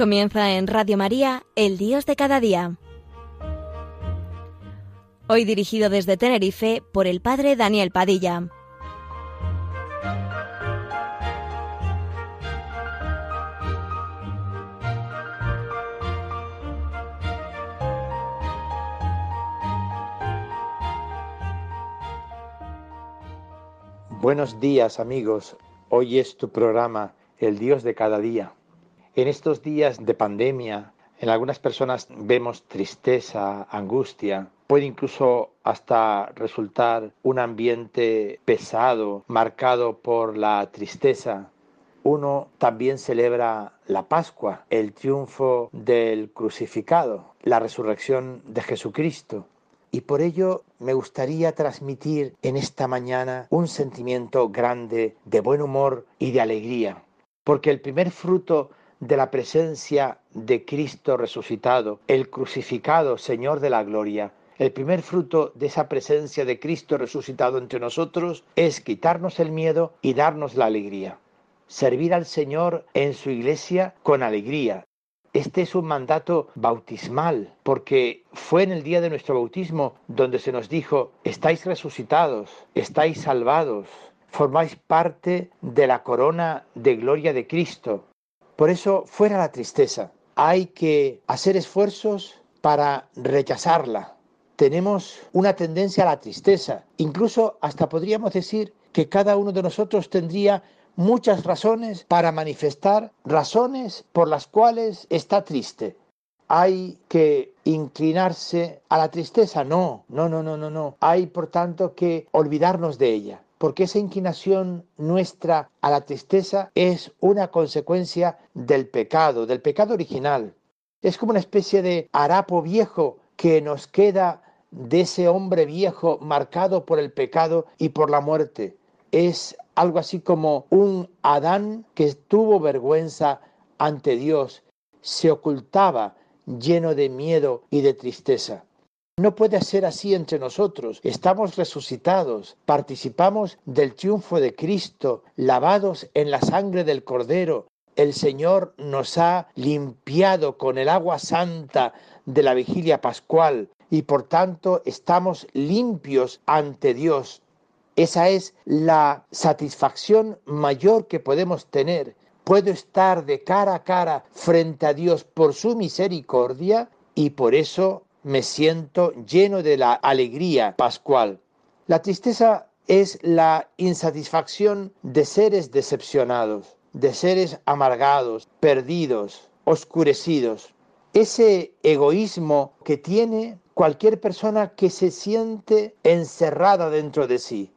Comienza en Radio María, El Dios de cada día. Hoy dirigido desde Tenerife por el Padre Daniel Padilla. Buenos días amigos, hoy es tu programa, El Dios de cada día. En estos días de pandemia, en algunas personas vemos tristeza, angustia, puede incluso hasta resultar un ambiente pesado, marcado por la tristeza. Uno también celebra la Pascua, el triunfo del crucificado, la resurrección de Jesucristo. Y por ello me gustaría transmitir en esta mañana un sentimiento grande de buen humor y de alegría, porque el primer fruto de la presencia de Cristo resucitado, el crucificado Señor de la Gloria, el primer fruto de esa presencia de Cristo resucitado entre nosotros es quitarnos el miedo y darnos la alegría. Servir al Señor en su iglesia con alegría. Este es un mandato bautismal, porque fue en el día de nuestro bautismo donde se nos dijo, estáis resucitados, estáis salvados, formáis parte de la corona de gloria de Cristo, por eso, fuera la tristeza. Hay que hacer esfuerzos para rechazarla. Tenemos una tendencia a la tristeza. Incluso hasta podríamos decir que cada uno de nosotros tendría muchas razones para manifestar razones por las cuales está triste. Hay que inclinarse a la tristeza. No, no, no, no, no. Hay, por tanto, que olvidarnos de ella porque esa inclinación nuestra a la tristeza es una consecuencia del pecado, del pecado original. Es como una especie de harapo viejo que nos queda de ese hombre viejo marcado por el pecado y por la muerte. Es algo así como un Adán que tuvo vergüenza ante Dios, se ocultaba lleno de miedo y de tristeza. No puede ser así entre nosotros. Estamos resucitados, participamos del triunfo de Cristo, lavados en la sangre del Cordero. El Señor nos ha limpiado con el agua santa de la vigilia pascual y por tanto estamos limpios ante Dios. Esa es la satisfacción mayor que podemos tener. Puedo estar de cara a cara frente a Dios por su misericordia y por eso me siento lleno de la alegría pascual. La tristeza es la insatisfacción de seres decepcionados, de seres amargados, perdidos, oscurecidos. Ese egoísmo que tiene cualquier persona que se siente encerrada dentro de sí.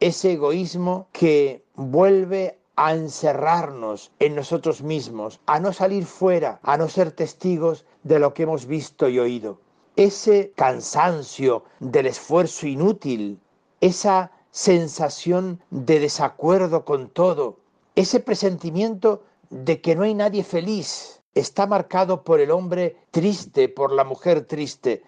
Ese egoísmo que vuelve a encerrarnos en nosotros mismos, a no salir fuera, a no ser testigos de lo que hemos visto y oído ese cansancio del esfuerzo inútil, esa sensación de desacuerdo con todo, ese presentimiento de que no hay nadie feliz, está marcado por el hombre triste, por la mujer triste,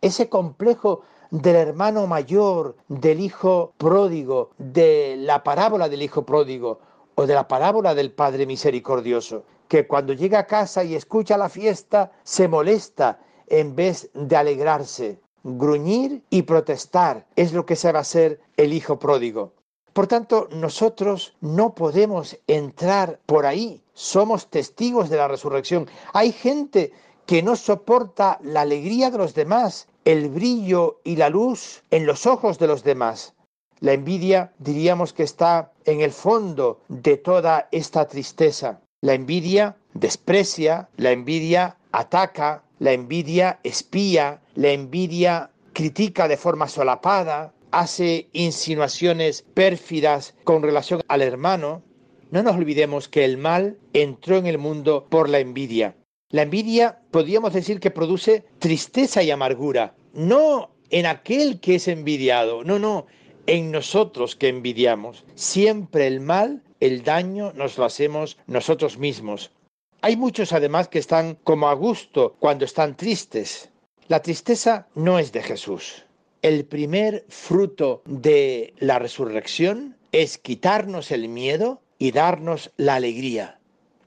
ese complejo del hermano mayor, del hijo pródigo, de la parábola del hijo pródigo o de la parábola del Padre misericordioso, que cuando llega a casa y escucha la fiesta se molesta en vez de alegrarse. Gruñir y protestar es lo que sabe hacer el hijo pródigo. Por tanto, nosotros no podemos entrar por ahí. Somos testigos de la resurrección. Hay gente que no soporta la alegría de los demás, el brillo y la luz en los ojos de los demás. La envidia diríamos que está en el fondo de toda esta tristeza. La envidia desprecia, la envidia ataca, la envidia espía, la envidia critica de forma solapada, hace insinuaciones pérfidas con relación al hermano. No nos olvidemos que el mal entró en el mundo por la envidia. La envidia podríamos decir que produce tristeza y amargura, no en aquel que es envidiado, no, no, en nosotros que envidiamos. Siempre el mal, el daño nos lo hacemos nosotros mismos. Hay muchos además que están como a gusto cuando están tristes. La tristeza no es de Jesús. El primer fruto de la resurrección es quitarnos el miedo y darnos la alegría.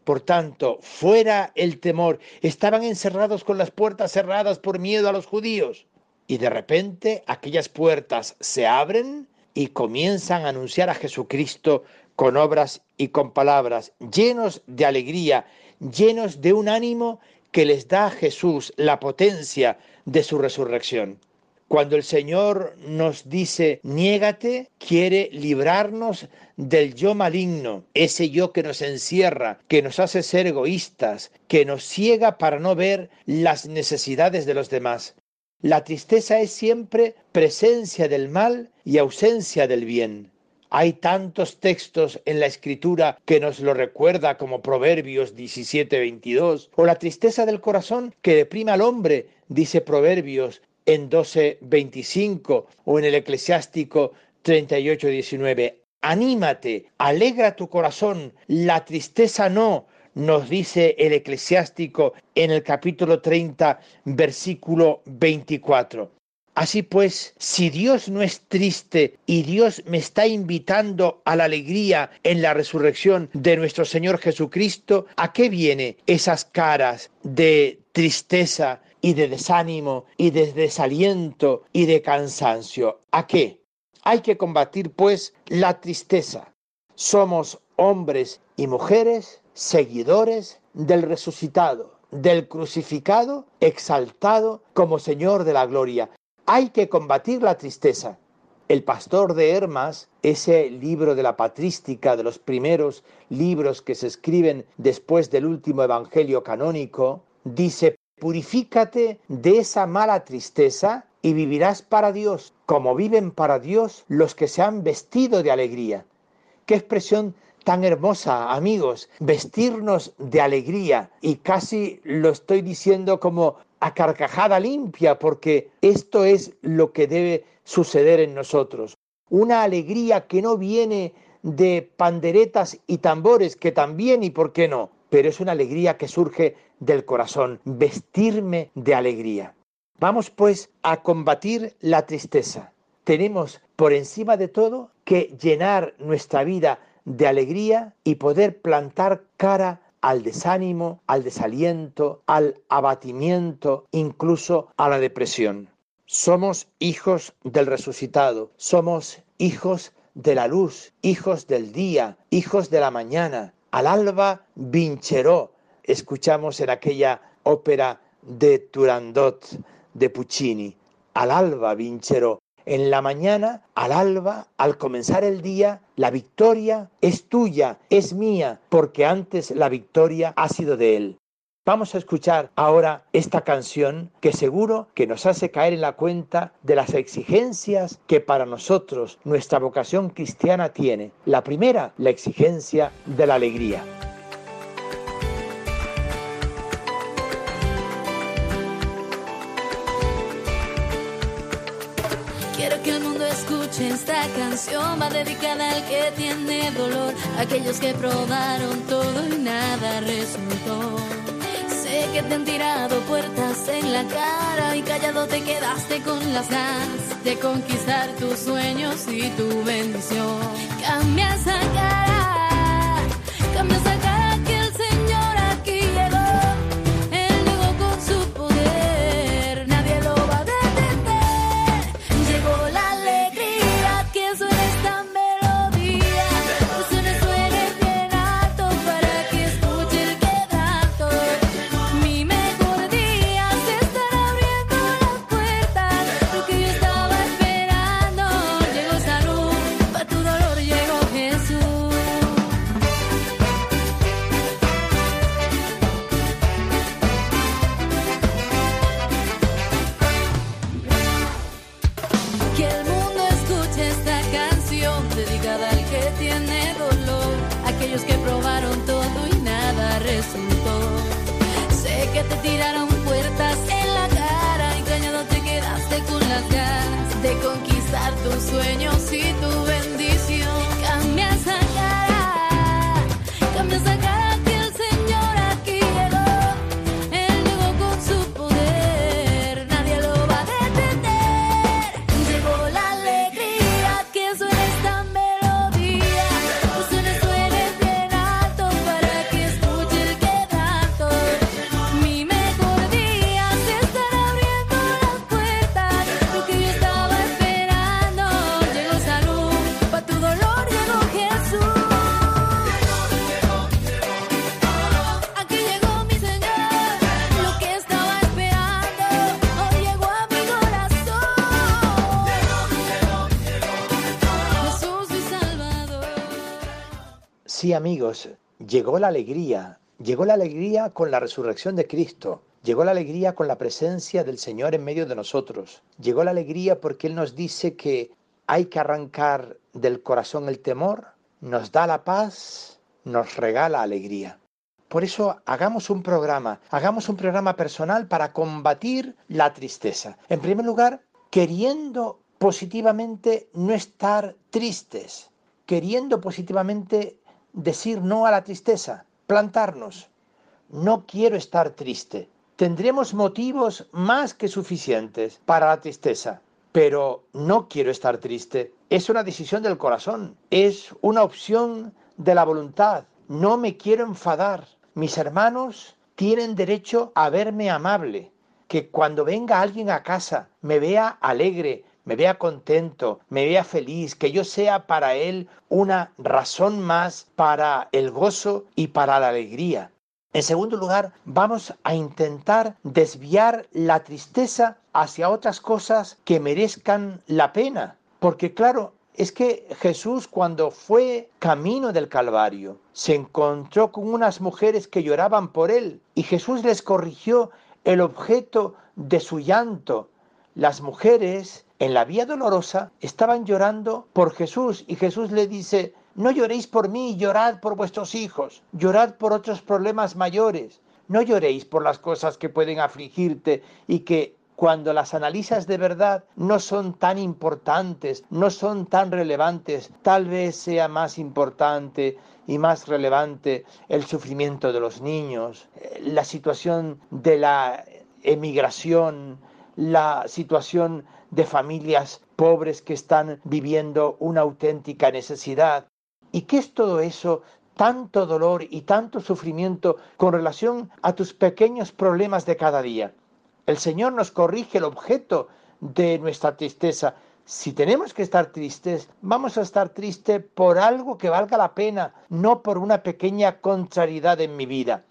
Por tanto, fuera el temor. Estaban encerrados con las puertas cerradas por miedo a los judíos. Y de repente aquellas puertas se abren y comienzan a anunciar a Jesucristo con obras y con palabras, llenos de alegría, llenos de un ánimo que les da a Jesús la potencia de su resurrección. Cuando el Señor nos dice, niégate, quiere librarnos del yo maligno, ese yo que nos encierra, que nos hace ser egoístas, que nos ciega para no ver las necesidades de los demás. La tristeza es siempre presencia del mal y ausencia del bien. Hay tantos textos en la escritura que nos lo recuerda como Proverbios 17:22 o la tristeza del corazón que deprime al hombre, dice Proverbios en 12:25 o en el eclesiástico 38:19. Anímate, alegra tu corazón, la tristeza no, nos dice el eclesiástico en el capítulo 30, versículo 24. Así pues, si Dios no es triste y Dios me está invitando a la alegría en la resurrección de nuestro Señor Jesucristo, ¿a qué viene esas caras de tristeza y de desánimo y de desaliento y de cansancio? ¿A qué? Hay que combatir pues la tristeza. Somos hombres y mujeres seguidores del resucitado, del crucificado, exaltado como Señor de la gloria. Hay que combatir la tristeza. El pastor de Hermas, ese libro de la patrística, de los primeros libros que se escriben después del último evangelio canónico, dice, purifícate de esa mala tristeza y vivirás para Dios, como viven para Dios los que se han vestido de alegría. Qué expresión tan hermosa, amigos, vestirnos de alegría. Y casi lo estoy diciendo como a carcajada limpia, porque esto es lo que debe suceder en nosotros. Una alegría que no viene de panderetas y tambores, que también y por qué no, pero es una alegría que surge del corazón, vestirme de alegría. Vamos pues a combatir la tristeza. Tenemos por encima de todo que llenar nuestra vida de alegría y poder plantar cara al desánimo, al desaliento, al abatimiento, incluso a la depresión. Somos hijos del resucitado, somos hijos de la luz, hijos del día, hijos de la mañana. Al alba vincheró, escuchamos en aquella ópera de Turandot de Puccini. Al alba vincheró, en la mañana, al alba, al comenzar el día, la victoria es tuya, es mía, porque antes la victoria ha sido de Él. Vamos a escuchar ahora esta canción que seguro que nos hace caer en la cuenta de las exigencias que para nosotros nuestra vocación cristiana tiene. La primera, la exigencia de la alegría. Esta canción va dedicada al que tiene dolor, aquellos que probaron todo y nada resultó. Sé que te han tirado puertas en la cara y callado te quedaste con las ganas de conquistar tus sueños y tu bendición. Cambia esa cara, tiraron puertas en la cara, engañado te quedaste con las ganas de conquistar tus sueños y tu amigos, llegó la alegría, llegó la alegría con la resurrección de Cristo. Llegó la alegría con la presencia del Señor en medio de nosotros. Llegó la alegría porque Él nos dice que hay que arrancar del corazón el temor, nos da la paz, nos regala alegría. Por eso hagamos un programa, hagamos un programa personal para combatir la tristeza. En primer lugar, queriendo positivamente no estar tristes, queriendo positivamente decir no a la tristeza, plantarnos. No quiero estar triste. Tendremos motivos más que suficientes para la tristeza, pero no quiero estar triste. Es una decisión del corazón, es una opción de la voluntad. No me quiero enfadar. Mis hermanos tienen derecho a verme amable, que cuando venga alguien a casa me vea alegre, me vea contento, me vea feliz, que yo sea para él una razón más para el gozo y para la alegría. En segundo lugar, vamos a intentar desviar la tristeza hacia otras cosas que merezcan la pena. Porque claro, es que Jesús cuando fue camino del Calvario se encontró con unas mujeres que lloraban por él y Jesús les corrigió el objeto de su llanto. Las mujeres en la vía dolorosa estaban llorando por Jesús y Jesús le dice, no lloréis por mí, llorad por vuestros hijos, llorad por otros problemas mayores, no lloréis por las cosas que pueden afligirte y que cuando las analizas de verdad no son tan importantes, no son tan relevantes, tal vez sea más importante y más relevante el sufrimiento de los niños, la situación de la emigración, la situación de familias pobres que están viviendo una auténtica necesidad. ¿Y qué es todo eso? Tanto dolor y tanto sufrimiento con relación a tus pequeños problemas de cada día. El Señor nos corrige el objeto de nuestra tristeza. Si tenemos que estar tristes, vamos a estar tristes por algo que valga la pena, no por una pequeña contrariedad en mi vida.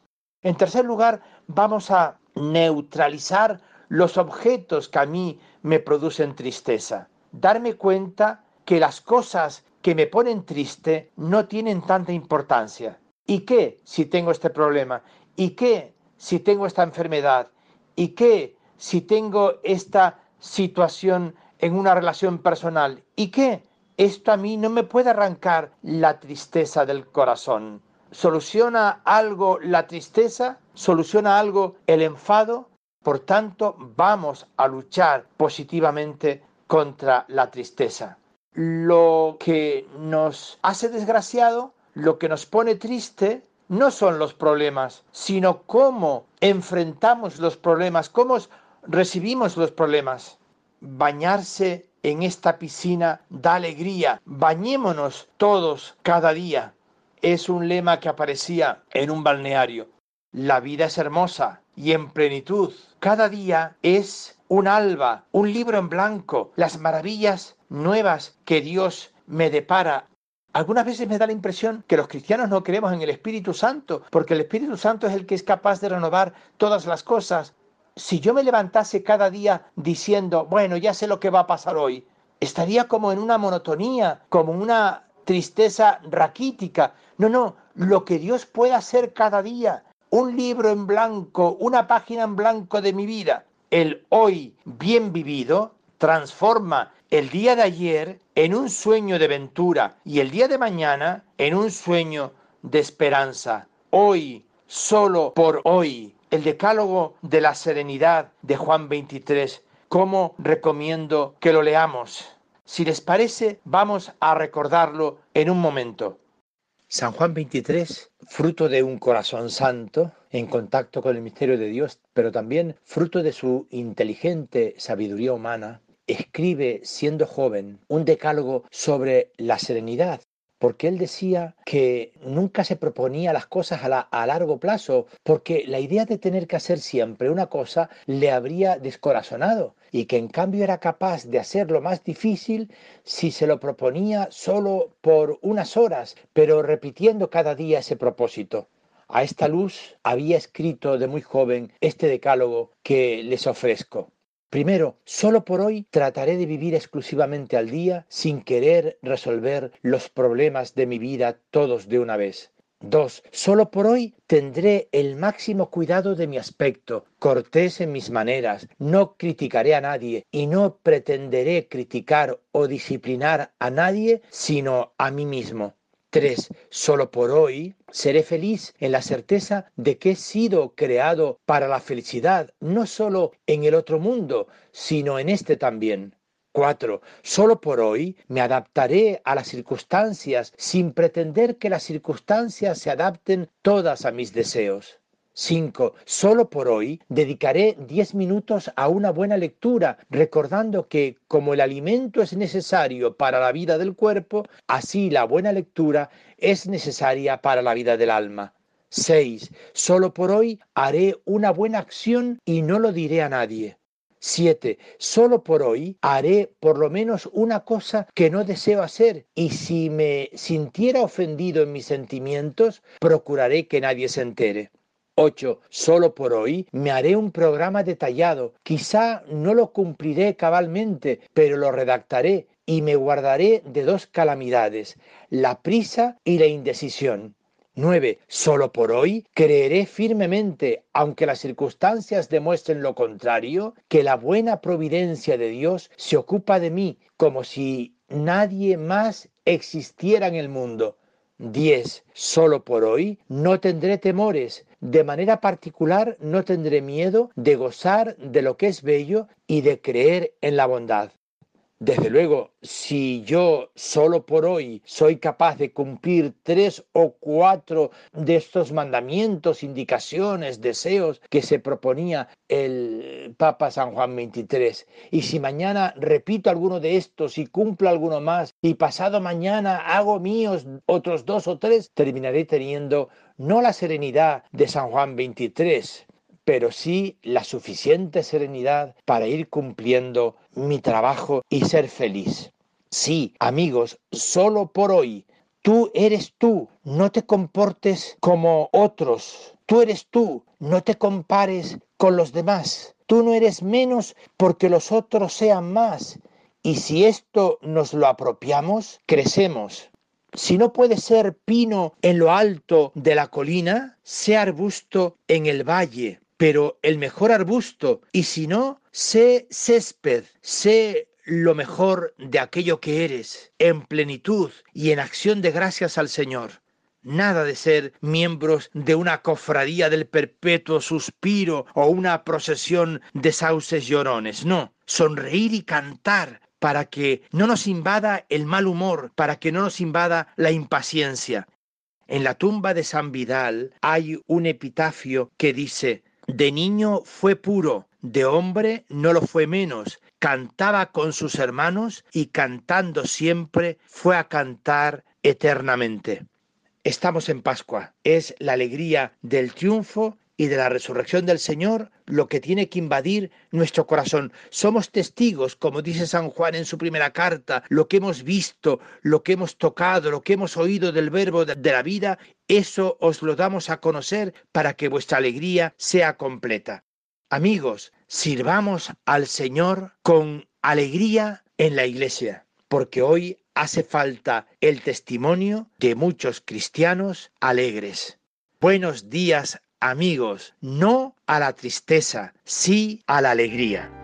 En tercer lugar, vamos a neutralizar los objetos que a mí me producen tristeza. Darme cuenta que las cosas que me ponen triste no tienen tanta importancia. ¿Y qué si tengo este problema? ¿Y qué si tengo esta enfermedad? ¿Y qué si tengo esta situación en una relación personal? ¿Y qué? Esto a mí no me puede arrancar la tristeza del corazón. ¿Soluciona algo la tristeza? ¿Soluciona algo el enfado? Por tanto, vamos a luchar positivamente contra la tristeza. Lo que nos hace desgraciado, lo que nos pone triste, no son los problemas, sino cómo enfrentamos los problemas, cómo recibimos los problemas. Bañarse en esta piscina da alegría. Bañémonos todos cada día. Es un lema que aparecía en un balneario. La vida es hermosa y en plenitud. Cada día es un alba, un libro en blanco, las maravillas nuevas que Dios me depara. Algunas veces me da la impresión que los cristianos no creemos en el Espíritu Santo, porque el Espíritu Santo es el que es capaz de renovar todas las cosas. Si yo me levantase cada día diciendo, bueno, ya sé lo que va a pasar hoy, estaría como en una monotonía, como una tristeza raquítica. No, no, lo que Dios puede hacer cada día, un libro en blanco, una página en blanco de mi vida. El hoy bien vivido transforma el día de ayer en un sueño de ventura y el día de mañana en un sueño de esperanza. Hoy, solo por hoy, el decálogo de la serenidad de Juan 23. ¿Cómo recomiendo que lo leamos? Si les parece, vamos a recordarlo en un momento. San Juan 23, fruto de un corazón santo, en contacto con el misterio de Dios, pero también fruto de su inteligente sabiduría humana, escribe, siendo joven, un decálogo sobre la serenidad, porque él decía que nunca se proponía las cosas a, largo plazo, porque la idea de tener que hacer siempre una cosa le habría descorazonado y que en cambio era capaz de hacer lo más difícil si se lo proponía solo por unas horas, pero repitiendo cada día ese propósito. A esta luz había escrito de muy joven este decálogo que les ofrezco. Primero, solo por hoy trataré de vivir exclusivamente al día sin querer resolver los problemas de mi vida todos de una vez. Dos, solo por hoy tendré el máximo cuidado de mi aspecto, cortés en mis maneras, no criticaré a nadie y no pretenderé criticar o disciplinar a nadie sino a mí mismo. Tres, solo por hoy seré feliz en la certeza de que he sido creado para la felicidad, no solo en el otro mundo, sino en este también. 4. Solo por hoy me adaptaré a las circunstancias sin pretender que las circunstancias se adapten todas a mis deseos. 5. Solo por hoy dedicaré 10 minutos a una buena lectura, recordando que como el alimento es necesario para la vida del cuerpo, así la buena lectura es necesaria para la vida del alma. 6. Solo por hoy haré una buena acción y no lo diré a nadie. 7. Solo por hoy haré por lo menos una cosa que no deseo hacer y si me sintiera ofendido en mis sentimientos, procuraré que nadie se entere. 8. Solo por hoy me haré un programa detallado. Quizá no lo cumpliré cabalmente, pero lo redactaré y me guardaré de dos calamidades, la prisa y la indecisión. 9. Solo por hoy creeré firmemente, aunque las circunstancias demuestren lo contrario, que la buena providencia de Dios se ocupa de mí como si nadie más existiera en el mundo. 10. Solo por hoy no tendré temores, de manera particular no tendré miedo de gozar de lo que es bello y de creer en la bondad. Desde luego, si yo solo por hoy soy capaz de cumplir tres o cuatro de estos mandamientos, indicaciones, deseos que se proponía el Papa San Juan XXIII, y si mañana repito alguno de estos y cumplo alguno más, y pasado mañana hago míos otros dos o tres, terminaré teniendo no la serenidad de San Juan XXIII, pero sí la suficiente serenidad para ir cumpliendo mi trabajo y ser feliz. Sí, amigos, solo por hoy. Tú eres tú, no te comportes como otros. Tú eres tú, no te compares con los demás. Tú no eres menos porque los otros sean más. Y si esto nos lo apropiamos, crecemos. Si no puede ser pino en lo alto de la colina, sea arbusto en el valle, pero el mejor arbusto, y si no, sé césped, sé lo mejor de aquello que eres, en plenitud y en acción de gracias al Señor. Nada de ser miembros de una cofradía del perpetuo suspiro o una procesión de sauces llorones, no, sonreír y cantar para que no nos invada el mal humor, para que no nos invada la impaciencia. En la tumba de San Vidal hay un epitafio que dice, de niño fue puro, de hombre no lo fue menos, cantaba con sus hermanos y cantando siempre fue a cantar eternamente. Estamos en Pascua, es la alegría del triunfo y de la resurrección del Señor lo que tiene que invadir nuestro corazón. Somos testigos, como dice San Juan en su primera carta, lo que hemos visto, lo que hemos tocado, lo que hemos oído del verbo de la vida, eso os lo damos a conocer para que vuestra alegría sea completa. Amigos, sirvamos al Señor con alegría en la iglesia, porque hoy hace falta el testimonio de muchos cristianos alegres. Buenos días amigos, no a la tristeza, sí a la alegría.